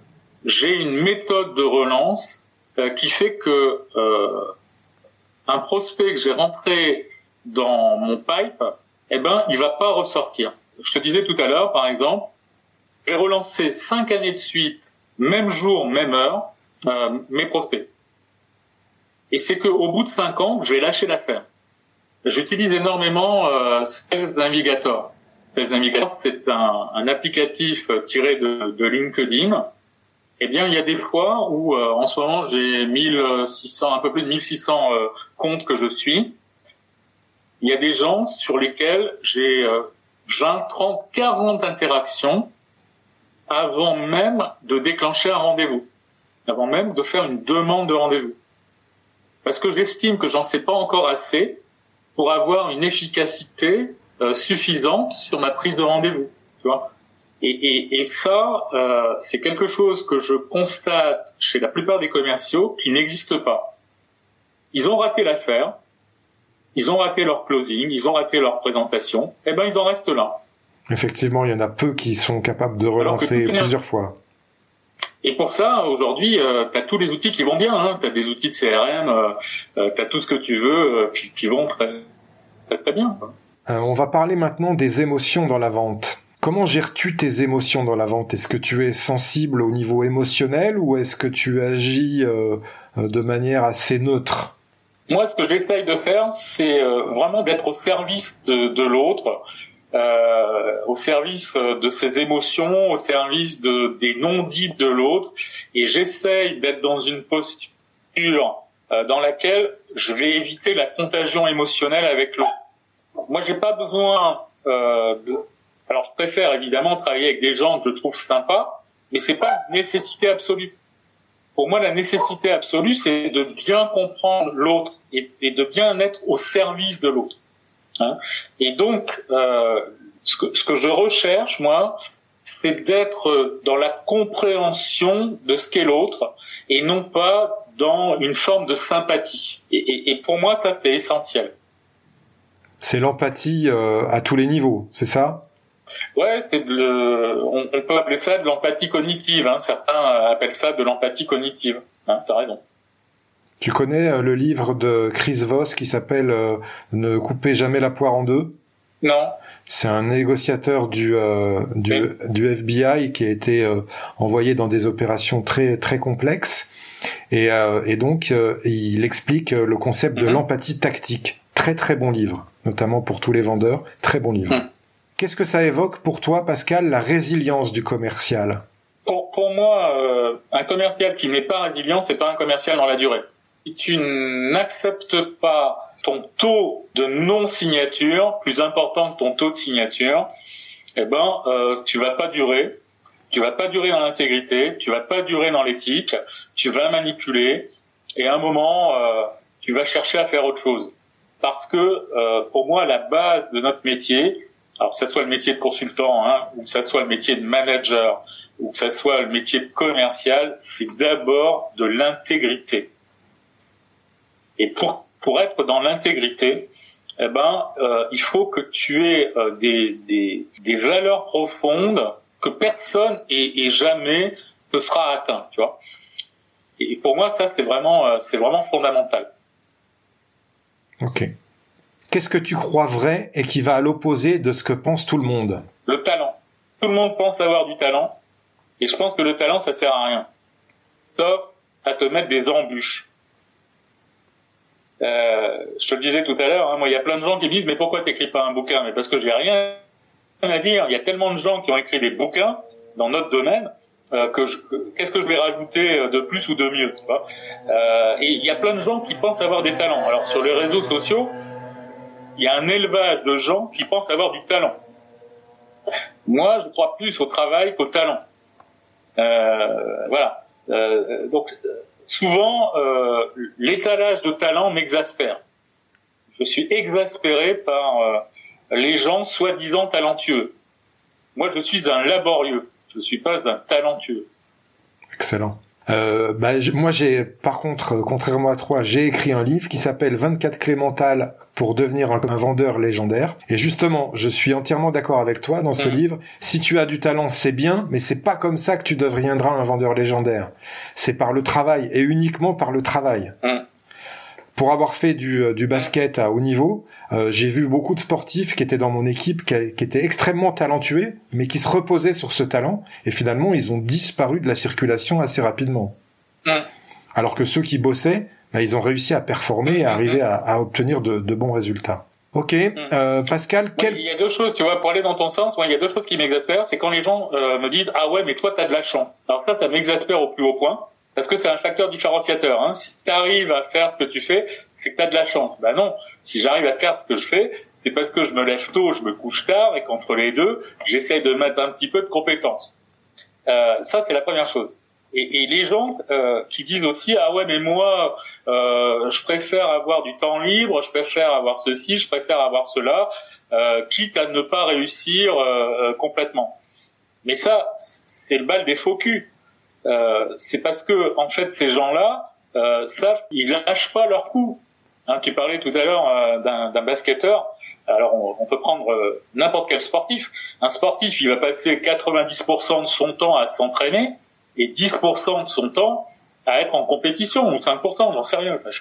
j'ai une méthode de relance euh, qui fait que euh, un prospect que j'ai rentré dans mon pipe, eh ben, il va pas ressortir. Je te disais tout à l'heure, par exemple, j'ai relancé cinq années de suite, même jour, même heure, euh, mes prospects. Et c'est qu'au bout de cinq ans, je vais lâcher l'affaire. J'utilise énormément euh, Sales Navigator. Sales Navigator, c'est un, un, applicatif tiré de, de, LinkedIn. Eh bien, il y a des fois où, euh, en ce moment, j'ai 1600, un peu plus de 1600 euh, comptes que je suis. Il y a des gens sur lesquels j'ai euh, 20, 30, 40 interactions avant même de déclencher un rendez-vous, avant même de faire une demande de rendez-vous. Parce que j'estime que j'en sais pas encore assez pour avoir une efficacité euh, suffisante sur ma prise de rendez-vous. Tu vois et, et, et, ça, euh, c'est quelque chose que je constate chez la plupart des commerciaux qui n'existe pas. Ils ont raté l'affaire, ils ont raté leur closing, ils ont raté leur présentation, et eh ben ils en restent là. Effectivement, il y en a peu qui sont capables de relancer plusieurs fois. Et pour ça, aujourd'hui, euh, tu as tous les outils qui vont bien. Hein. Tu as des outils de CRM, euh, euh tu as tout ce que tu veux euh, qui, qui, vont très, très, très bien. Euh, on va parler maintenant des émotions dans la vente. Comment gères-tu tes émotions dans la vente? Est-ce que tu es sensible au niveau émotionnel ou est-ce que tu agis de manière assez neutre? Moi, ce que j'essaye de faire, c'est vraiment d'être au service de, de l'autre, euh, au service de ses émotions, au service de, des non-dits de l'autre, et j'essaye d'être dans une posture dans laquelle je vais éviter la contagion émotionnelle avec l'autre moi, j'ai pas besoin euh, de. Alors, je préfère évidemment travailler avec des gens que je trouve sympas, mais c'est pas une nécessité absolue. Pour moi, la nécessité absolue, c'est de bien comprendre l'autre et, et, de bien être au service de l'autre. Hein et donc, euh, ce, que, ce que je recherche, moi, c'est d'être dans la compréhension de ce qu'est l'autre et non pas dans une forme de sympathie. Et, et, et pour moi, ça, c'est essentiel. C'est l'empathie euh, à tous les niveaux, c'est ça? Ouais, c'est le, on, on, peut appeler ça de l'empathie cognitive. Hein. Certains appellent ça de l'empathie cognitive. Hein, T'as raison. Tu connais le livre de Chris Voss qui s'appelle Ne coupez jamais la poire en deux? Non. C'est un négociateur du du, du, FBI qui a été envoyé dans des opérations très très complexes et, et donc il explique le concept de mhm. l'empathie tactique. Très très bon livre, notamment pour tous les vendeurs. Très bon livre. Mhm. Qu'est-ce que ça évoque pour toi, Pascal, la résilience du commercial? Pour, pour, moi, euh, un commercial qui n'est pas résilient, c'est pas un commercial dans la durée. Si tu n'acceptes pas ton taux de non-signature plus important que ton taux de signature, eh ben, euh, tu vas pas durer. Tu vas pas durer dans l'intégrité, tu vas pas durer dans l'éthique, tu vas manipuler, et à un moment, euh, tu vas chercher à faire autre chose. Parce que euh, pour moi, la base de notre métier, alors que ça soit le métier de consultant, hein, ou que ça soit le métier de manager, ou que ça soit le métier de commercial, c'est d'abord de l'intégrité. Et pour pour être dans l'intégrité, eh ben, euh, il faut que tu aies euh, des, des, des valeurs profondes que personne et, et jamais ne sera atteint, tu vois. Et pour moi, ça c'est vraiment euh, c'est vraiment fondamental. Ok. Qu'est-ce que tu crois vrai et qui va à l'opposé de ce que pense tout le monde? Le talent. Tout le monde pense avoir du talent, et je pense que le talent, ça sert à rien. Sauf à te mettre des embûches. Euh, je te le disais tout à l'heure, hein, moi, il y a plein de gens qui me disent, mais pourquoi t'écris pas un bouquin? Mais parce que j'ai rien à dire. Il y a tellement de gens qui ont écrit des bouquins dans notre domaine euh, que qu'est-ce que je vais rajouter de plus ou de mieux tu vois? Euh, Et il y a plein de gens qui pensent avoir des talents. Alors sur les réseaux sociaux, il y a un élevage de gens qui pensent avoir du talent. Moi, je crois plus au travail qu'au talent. Euh, voilà. Euh, donc, souvent, euh, l'étalage de talent m'exaspère. Je suis exaspéré par les gens soi-disant talentueux. Moi, je suis un laborieux. Je suis pas un talentueux. Excellent. Euh, bah, moi, j'ai, par contre, euh, contrairement à toi, j'ai écrit un livre qui s'appelle 24 clés mentales pour devenir un, vendeur légendaire. Et justement, je suis entièrement d'accord avec toi dans ce mmh. livre. Si tu as du talent, c'est bien, mais c'est pas comme ça que tu deviendras un vendeur légendaire. C'est par le travail et uniquement par le travail. Mmh pour avoir fait du, euh, du basket à haut niveau, euh, j'ai vu beaucoup de sportifs qui étaient dans mon équipe, qui, étaient extrêmement talentueux, mais qui se reposaient sur ce talent, et finalement ils ont disparu de la circulation assez rapidement. Alors que ceux qui bossaient, bah, ils ont réussi à performer et à arriver à, à obtenir de, de, bons résultats. Ok, euh, Pascal, quel... Il y a deux choses, tu vois, pour aller dans ton sens, moi, il y a deux choses qui m'exaspèrent, c'est quand les gens euh, me disent ah ouais, mais toi t'as de la chance. Alors ça, ça m'exaspère au plus haut point. Parce que c'est un facteur différenciateur. Hein. Si tu arrives à faire ce que tu fais, c'est que tu as de la chance. Ben non, si j'arrive à faire ce que je fais, c'est parce que je me lève tôt, je me couche tard, et qu'entre les deux, j'essaie de mettre un petit peu de compétences. Euh, ça, c'est la première chose. Et, et les gens euh, qui disent aussi ah ouais mais moi euh, je préfère avoir du temps libre, je préfère avoir ceci, je préfère avoir cela, euh, quitte à ne pas réussir euh, complètement. Mais ça, c'est le bal des faux culs. Euh, c'est parce que en fait ces gens-là euh, savent ils lâchent pas leur coup. Hein, tu parlais tout à l'heure euh, d'un basketteur. Alors on, on peut prendre euh, n'importe quel sportif. Un sportif, il va passer 90% de son temps à s'entraîner et 10% de son temps à être en compétition ou 5%, j'en sais rien. je,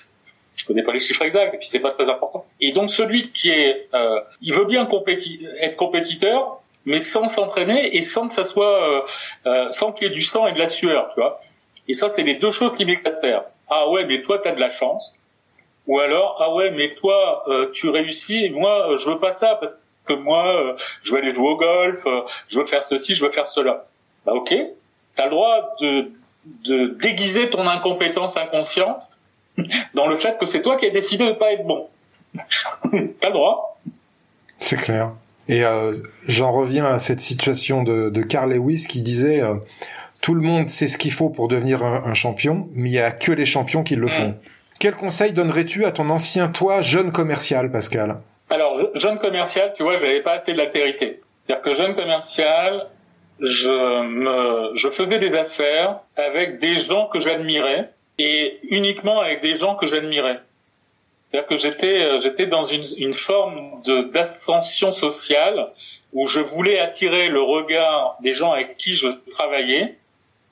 je connais pas les chiffres exacts et puis c'est pas très important. Et donc celui qui est, euh, il veut bien être compétiteur, mais sans s'entraîner et sans que ça soit, euh, euh, sans qu'il y ait du sang et de la sueur, tu vois. Et ça, c'est les deux choses qui m'exaspèrent. Ah ouais, mais toi, t'as de la chance. Ou alors, ah ouais, mais toi, euh, tu réussis, et moi, je veux pas ça, parce que moi, je veux aller jouer au golf, je veux faire ceci, je veux faire cela. Bah ok, t'as le droit de, de déguiser ton incompétence inconsciente dans le fait que c'est toi qui as décidé de pas être bon. t'as le droit. C'est clair. Et euh, j'en reviens à cette situation de, de Carl Lewis qui disait euh, tout le monde sait ce qu'il faut pour devenir un, champion, mais il y a que les champions qui le mm. font. Quel conseil donnerais-tu à ton ancien toi, jeune commercial, Pascal? Alors, jeune commercial, tu vois, j'avais pas assez de latérité. C'est-à-dire que jeune commercial, je me, je faisais des affaires avec des gens que j'admirais et uniquement avec des gens que j'admirais. C'est-à-dire que j'étais euh, j'étais dans une, une forme de d'ascension sociale où je voulais attirer le regard des gens avec qui je travaillais,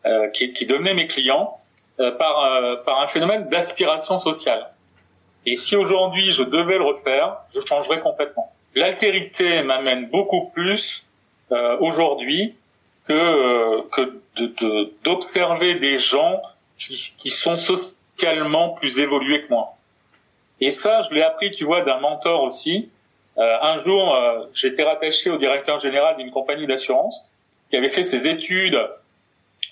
euh, qui, qui devenaient mes clients, par, par un phénomène d'aspiration sociale. Et si aujourd'hui je devais le refaire, je changerais complètement. L'altérité m'amène beaucoup plus aujourd'hui que, que d'observer de, des gens qui, qui sont socialement plus évolués que moi. Et ça, je l'ai appris, tu vois, d'un mentor aussi. Euh, un jour, euh, j'étais rattaché au directeur général d'une compagnie d'assurance qui avait fait ses études,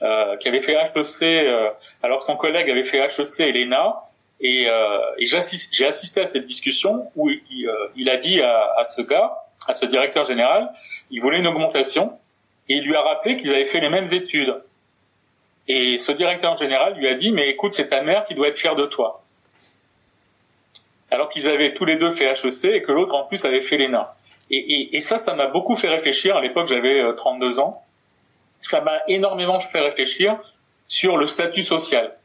euh, qui avait fait HEC, euh, alors que son collègue avait fait HEC et l'ENA. Et, euh, et j'ai assisté à cette discussion où il, il a dit à, à, ce gars, à ce directeur général, il voulait une augmentation et il lui a rappelé qu'ils avaient fait les mêmes études. Et ce directeur général lui a dit, mais écoute, c'est ta mère qui doit être fière de toi alors qu'ils avaient tous les deux fait HEC et que l'autre en plus avait fait l'ENA. Et, et, ça, ça m'a beaucoup fait réfléchir. À l'époque, j'avais 32 euh, ans. Ça m'a énormément fait réfléchir sur le statut social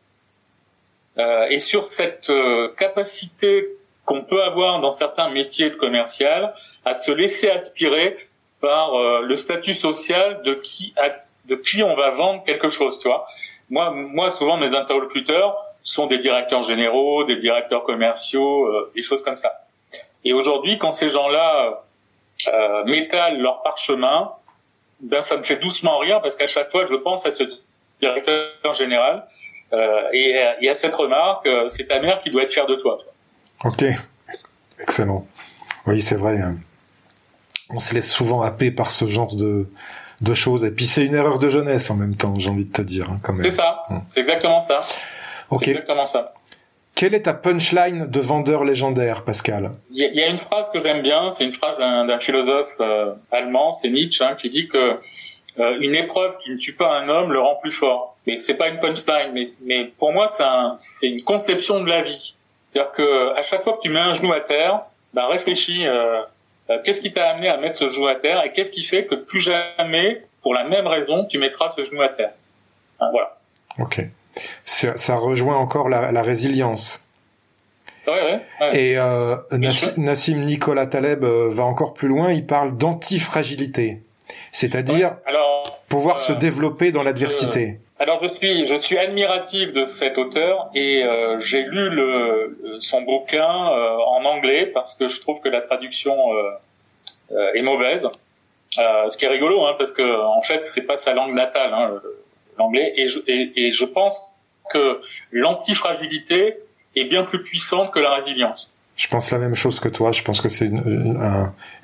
euh, et sur cette euh, capacité qu'on peut avoir dans certains métiers de commercial à se laisser aspirer par le statut social de qui on va vendre quelque chose, tu moi, souvent mes interlocuteurs, sont des directeurs généraux, des directeurs commerciaux, euh, des choses comme ça. Et aujourd'hui, quand ces gens-là euh, m'étalent leur parchemin, ben ça me fait doucement rire parce qu'à chaque fois, je pense à ce directeur général euh, et, et, à cette remarque, euh, c'est ta mère qui doit être fière de toi. Ok, excellent. Oui, c'est vrai. Hein. On se laisse souvent happer par ce genre de, de choses. Et puis c'est une erreur de jeunesse en même temps, j'ai envie de te dire. Hein. C'est ça, hum. c'est exactement ça. Ok. exactement ça. Quelle est ta punchline de vendeur légendaire, Pascal? Il y, a une phrase que j'aime bien, c'est une phrase d'un philosophe euh, allemand, c'est Nietzsche, hein, qui dit que euh, une épreuve qui ne tue pas un homme le rend plus fort. Mais c'est pas une punchline, mais, mais pour moi c'est un, une conception de la vie. C'est-à-dire que à chaque fois que tu mets un genou à terre, ben réfléchis, euh, euh qu'est-ce qui t'a amené à mettre ce genou à terre et qu'est-ce qui fait que plus jamais, pour la même raison, tu mettras ce genou à terre. Hein, voilà. Ok ça, rejoint encore la, la résilience. Ouais, ouais, Et euh, Nassim Nicolas Taleb euh, va encore plus loin, il parle d'antifragilité, c'est-à-dire pouvoir euh, se développer dans l'adversité. alors je suis je suis admiratif de cet auteur et j'ai lu le, son bouquin en anglais parce que je trouve que la traduction est mauvaise. ce qui est rigolo hein, parce que en fait c'est pas sa langue natale hein, l'anglais et je, et, et je pense que l'antifragilité est bien plus puissante que la résilience. Je pense la même chose que toi. Je pense que c'est une,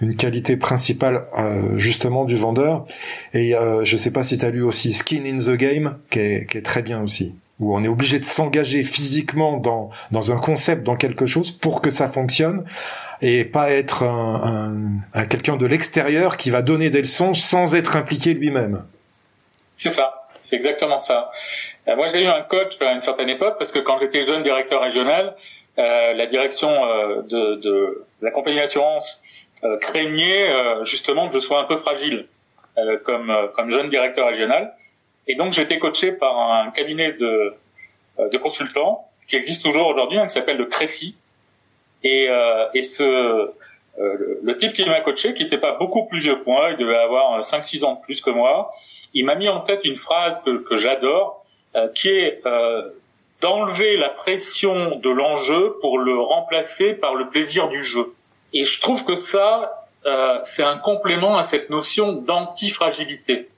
une, qualité principale euh, justement du vendeur. Et euh, je sais pas si tu as lu aussi Skin in the Game, qui est, qui est très bien aussi, où on est obligé de s'engager physiquement dans, dans un concept, dans quelque chose, pour que ça fonctionne, et pas être un, un, un quelqu'un de l'extérieur qui va donner des leçons sans être impliqué lui-même. C'est ça, c'est exactement ça. Euh, moi, j'ai eu un coach à une certaine époque parce que quand j'étais jeune directeur régional, euh, la direction euh, de, la compagnie d'assurance euh, craignait euh, justement que je sois un peu fragile comme jeune directeur régional. Et donc, été coaché par un cabinet de consultants qui existe toujours aujourd'hui, hein, qui s'appelle le Crécy. Et, le type qui m'a coaché, qui n'était pas beaucoup plus vieux que moi, il devait avoir 5-6 ans de plus que moi, il m'a mis en tête une phrase que, j'adore, euh, qui est euh, d'enlever la pression de l'enjeu pour le remplacer par le plaisir du jeu. Et je trouve que ça, euh, c'est un complément à cette notion d'antifragilité.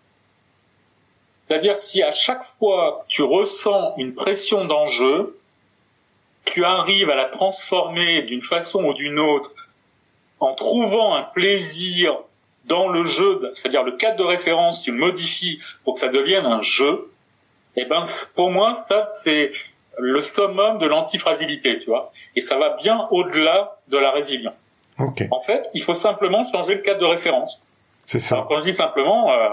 C'est-à-dire si à chaque fois tu ressens une pression d'enjeu, tu arrives à la transformer d'une façon ou d'une autre en trouvant un plaisir dans le jeu, c'est-à-dire le cadre de référence, tu le modifies pour que ça devienne un jeu, et eh ben pour moi ça c'est le summum de l'antifragilité, tu vois. Et ça va bien au-delà de la résilience. Okay. En fait, il faut simplement changer le cadre de référence. C'est ça. quand je dis simplement, euh,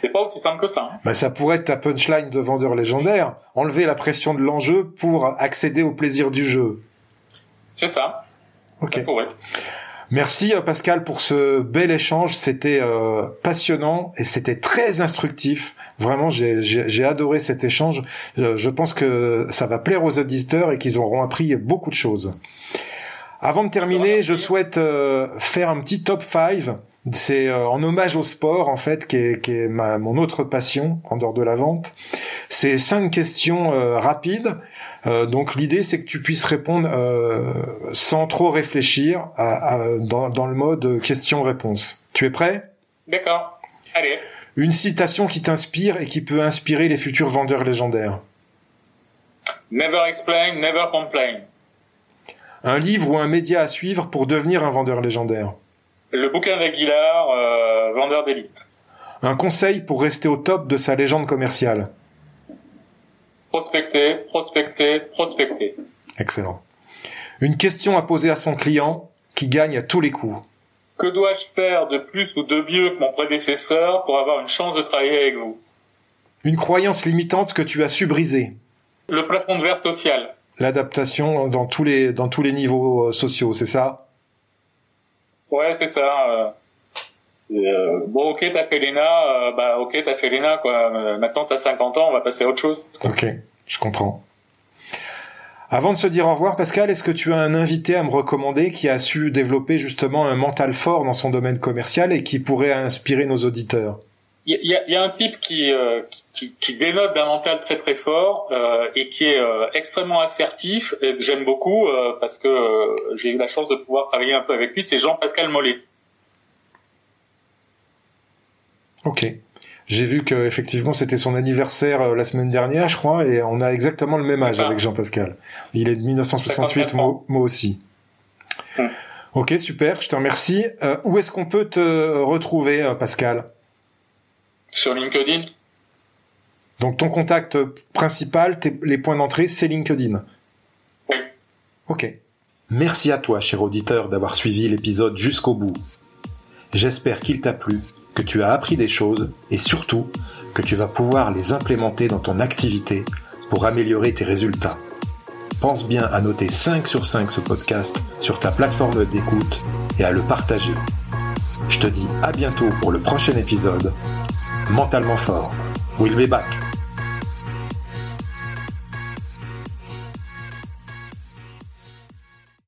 c'est pas aussi simple que ça. Hein. Bah, ça pourrait être ta punchline de vendeur légendaire. Enlever la pression de l'enjeu pour accéder au plaisir du jeu. C'est ça. Ok. Ça pourrait. Merci euh, Pascal pour ce bel échange. C'était euh, passionnant et c'était très instructif. Vraiment, j'ai adoré cet échange. Euh, je pense que ça va plaire aux auditeurs et qu'ils auront appris beaucoup de choses. Avant de terminer, je souhaite faire un petit top 5 C'est euh, en hommage au sport en fait, qui est, est mon autre passion en dehors de la vente. C'est cinq questions rapides. Euh, donc l'idée c'est que tu puisses répondre sans trop réfléchir à, à, dans, dans le mode question-réponse. Tu es prêt? D'accord. Allez. Une citation qui t'inspire et qui peut inspirer les futurs vendeurs légendaires. Never explain, never complain. Un livre ou un média à suivre pour devenir un vendeur légendaire. Le bouquin d'Aguilar, euh, vendeur d'élite. Un conseil pour rester au top de sa légende commerciale. Prospecter, prospecter, prospecter. Excellent. Une question à poser à son client qui gagne à tous les coups. Que dois-je faire de plus ou de mieux que mon prédécesseur pour avoir une chance de travailler avec vous? Une croyance limitante que tu as su briser. Le plafond de verre social. L'adaptation dans tous les dans tous les niveaux euh, sociaux, c'est ça? Ouais, c'est ça. Euh, bon, ok, t'as fait l'ENA, euh, bah ok, t'as fait l'ENA, quoi. Euh, maintenant, t'as 50 ans, on va passer à autre chose. Ok, je comprends. Avant de se dire au revoir, Pascal, est-ce que tu as un invité à me recommander qui a su développer justement un mental fort dans son domaine commercial et qui pourrait inspirer nos auditeurs? Il y, y, y a, un type qui, qui, qui, dénote d'un mental très très fort euh, et qui est euh, extrêmement assertif et que j'aime beaucoup euh, parce que j'ai eu la chance de pouvoir travailler un peu avec lui, c'est Jean-Pascal Mollet. Ok. J'ai vu que effectivement c'était son anniversaire euh, la semaine dernière, je crois, et on a exactement le même âge avec Jean-Pascal. Il est de 1968, moi, moi, aussi. Hum. Ok, super, je te remercie. Euh, où est-ce qu'on peut te retrouver, euh, Pascal? Sur LinkedIn? Donc ton contact principal, les points d'entrée, c'est LinkedIn. Oui. Ok. Merci à toi, cher auditeur, d'avoir suivi l'épisode jusqu'au bout. J'espère qu'il t'a plu que tu as appris des choses et surtout que tu vas pouvoir les implémenter dans ton activité pour améliorer tes résultats. Pense bien à noter 5 sur 5 ce podcast sur ta plateforme d'écoute et à le partager. Je te dis à bientôt pour le prochain épisode. Mentalement fort. We'll be back.